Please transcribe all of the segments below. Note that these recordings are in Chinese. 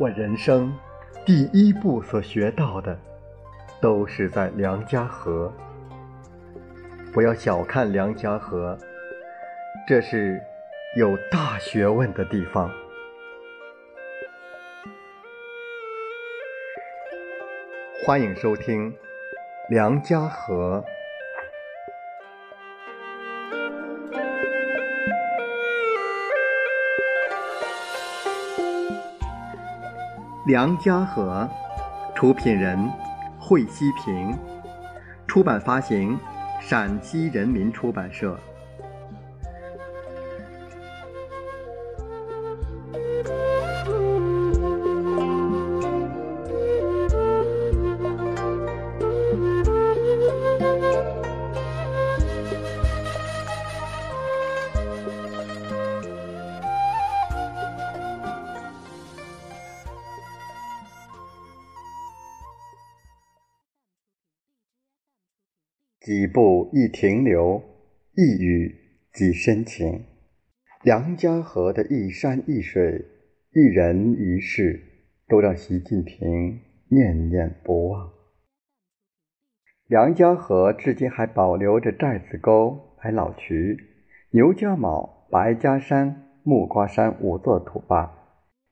我人生第一步所学到的，都是在梁家河。不要小看梁家河，这是有大学问的地方。欢迎收听《梁家河》。梁家河，出品人惠西平，出版发行陕西人民出版社。几步一停留，一语即深情。梁家河的一山一水、一人一事，都让习近平念念不忘。梁家河至今还保留着寨子沟、白老渠、牛家堡、白家山、木瓜山五座土坝，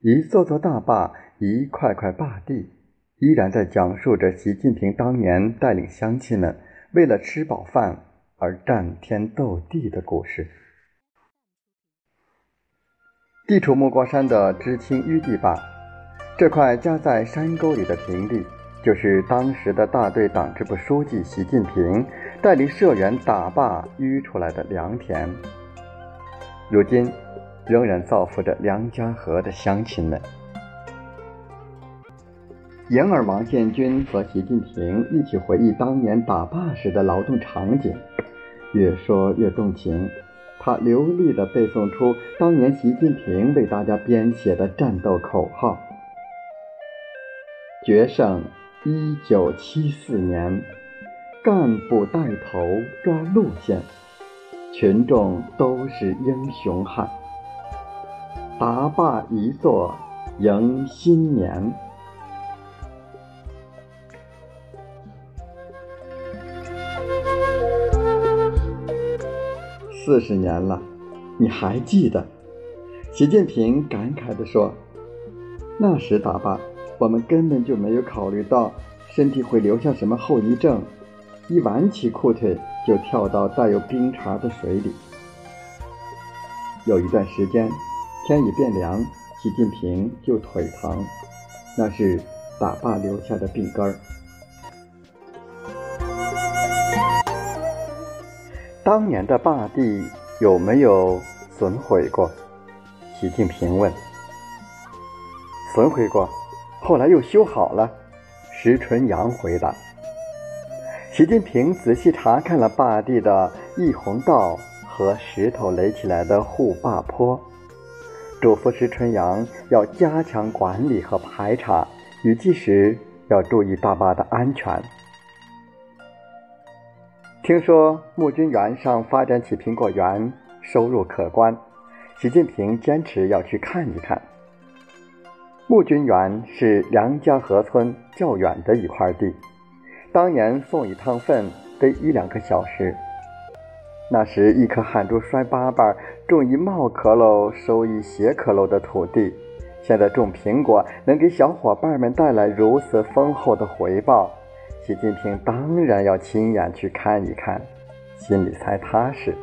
一座座大坝，一块块坝地，依然在讲述着习近平当年带领乡亲们。为了吃饱饭而战天斗地的故事。地处木瓜山的知青淤地坝，这块夹在山沟里的平地，就是当时的大队党支部书记习近平带领社员打坝淤出来的良田。如今，仍然造福着梁家河的乡亲们。阎尔王建军和习近平一起回忆当年打坝时的劳动场景，越说越动情。他流利地背诵出当年习近平为大家编写的战斗口号：“决胜一九七四年，干部带头抓路线，群众都是英雄汉。打坝一座迎新年。”四十年了，你还记得？习近平感慨地说：“那时打坝，我们根本就没有考虑到身体会留下什么后遗症，一挽起裤腿就跳到带有冰碴的水里。有一段时间，天一变凉，习近平就腿疼，那是打坝留下的病根儿。”当年的坝地有没有损毁过？习近平问。损毁过，后来又修好了。石纯阳回答。习近平仔细查看了坝地的溢洪道和石头垒起来的护坝坡，嘱咐石纯阳要加强管理和排查，雨季时要注意大坝的安全。听说木君园上发展起苹果园，收入可观。习近平坚持要去看一看。木君园是梁家河村较远的一块地，当年送一趟粪得一两个小时。那时一颗汗珠摔八瓣，种一帽壳喽，收一鞋壳喽的土地，现在种苹果能给小伙伴们带来如此丰厚的回报。习近平当然要亲眼去看一看，心里才踏实。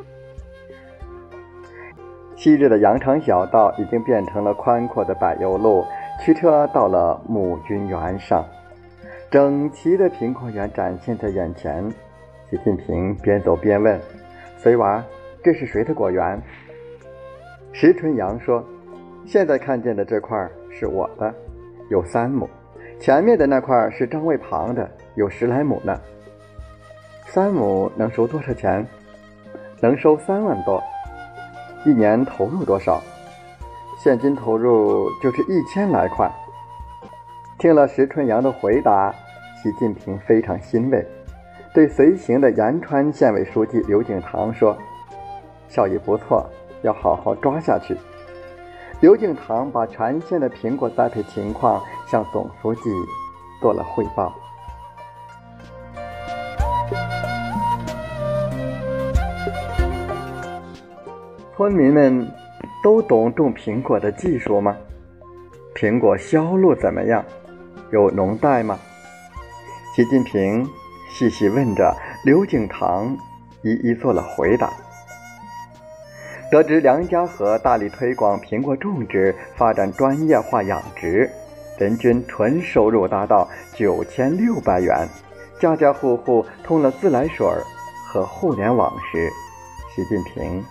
昔日的羊肠小道已经变成了宽阔的柏油路，驱车到了母君园上，整齐的苹果园展现在眼前。习近平边走边问：“随娃，这是谁的果园？”石春阳说：“现在看见的这块是我的，有三亩。前面的那块是张卫旁的。”有十来亩呢，三亩能收多少钱？能收三万多。一年投入多少？现金投入就是一千来块。听了石春阳的回答，习近平非常欣慰，对随行的延川县委书记刘景堂说：“效益不错，要好好抓下去。”刘景堂把全县的苹果栽培情况向总书记做了汇报。村民们都懂种苹果的技术吗？苹果销路怎么样？有农代吗？习近平细细问着，刘景堂一一做了回答。得知梁家河大力推广苹果种植，发展专业化养殖，人均纯收入达到九千六百元，家家户户通了自来水和互联网时，习近平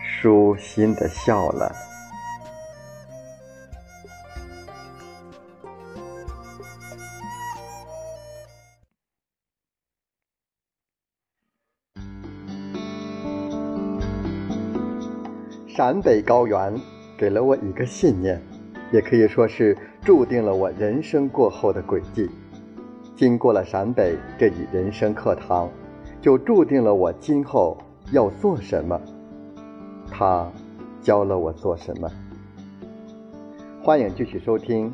舒心的笑了。陕北高原给了我一个信念，也可以说是注定了我人生过后的轨迹。经过了陕北这一人生课堂，就注定了我今后要做什么。他教了我做什么？欢迎继续收听《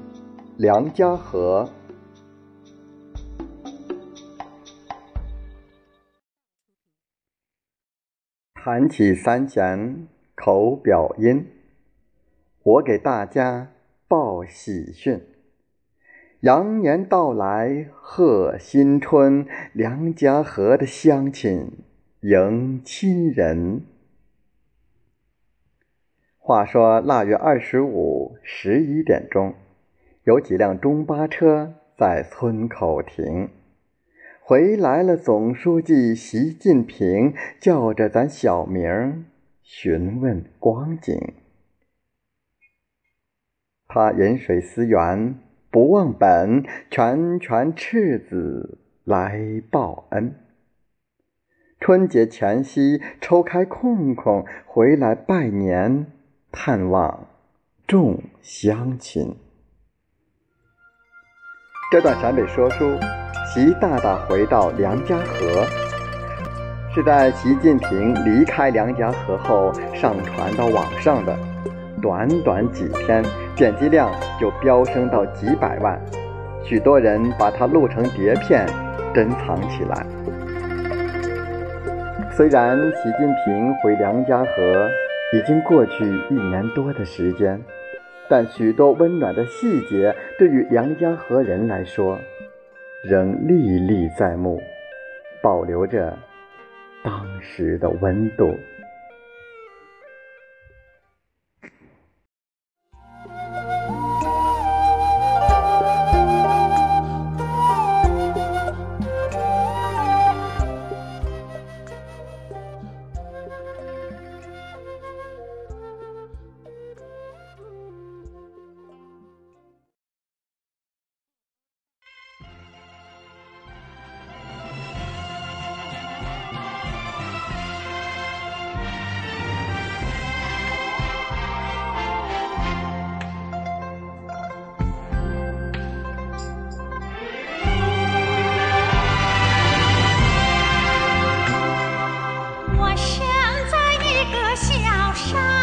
梁家河》。谈起三弦。口表音，我给大家报喜讯：羊年到来贺新春，梁家河的乡亲迎亲人。话说腊月二十五十一点钟，有几辆中巴车在村口停，回来了。总书记习近平叫着咱小名。询问光景，他饮水思源，不忘本，拳拳赤子来报恩。春节前夕抽开空空回来拜年探望众乡亲。这段陕北说书，习大大回到梁家河。是在习近平离开梁家河后上传到网上的，短短几天，点击量就飙升到几百万，许多人把它录成碟片珍藏起来。虽然习近平回梁家河已经过去一年多的时间，但许多温暖的细节对于梁家河人来说，仍历历在目，保留着。当时的温度。shine.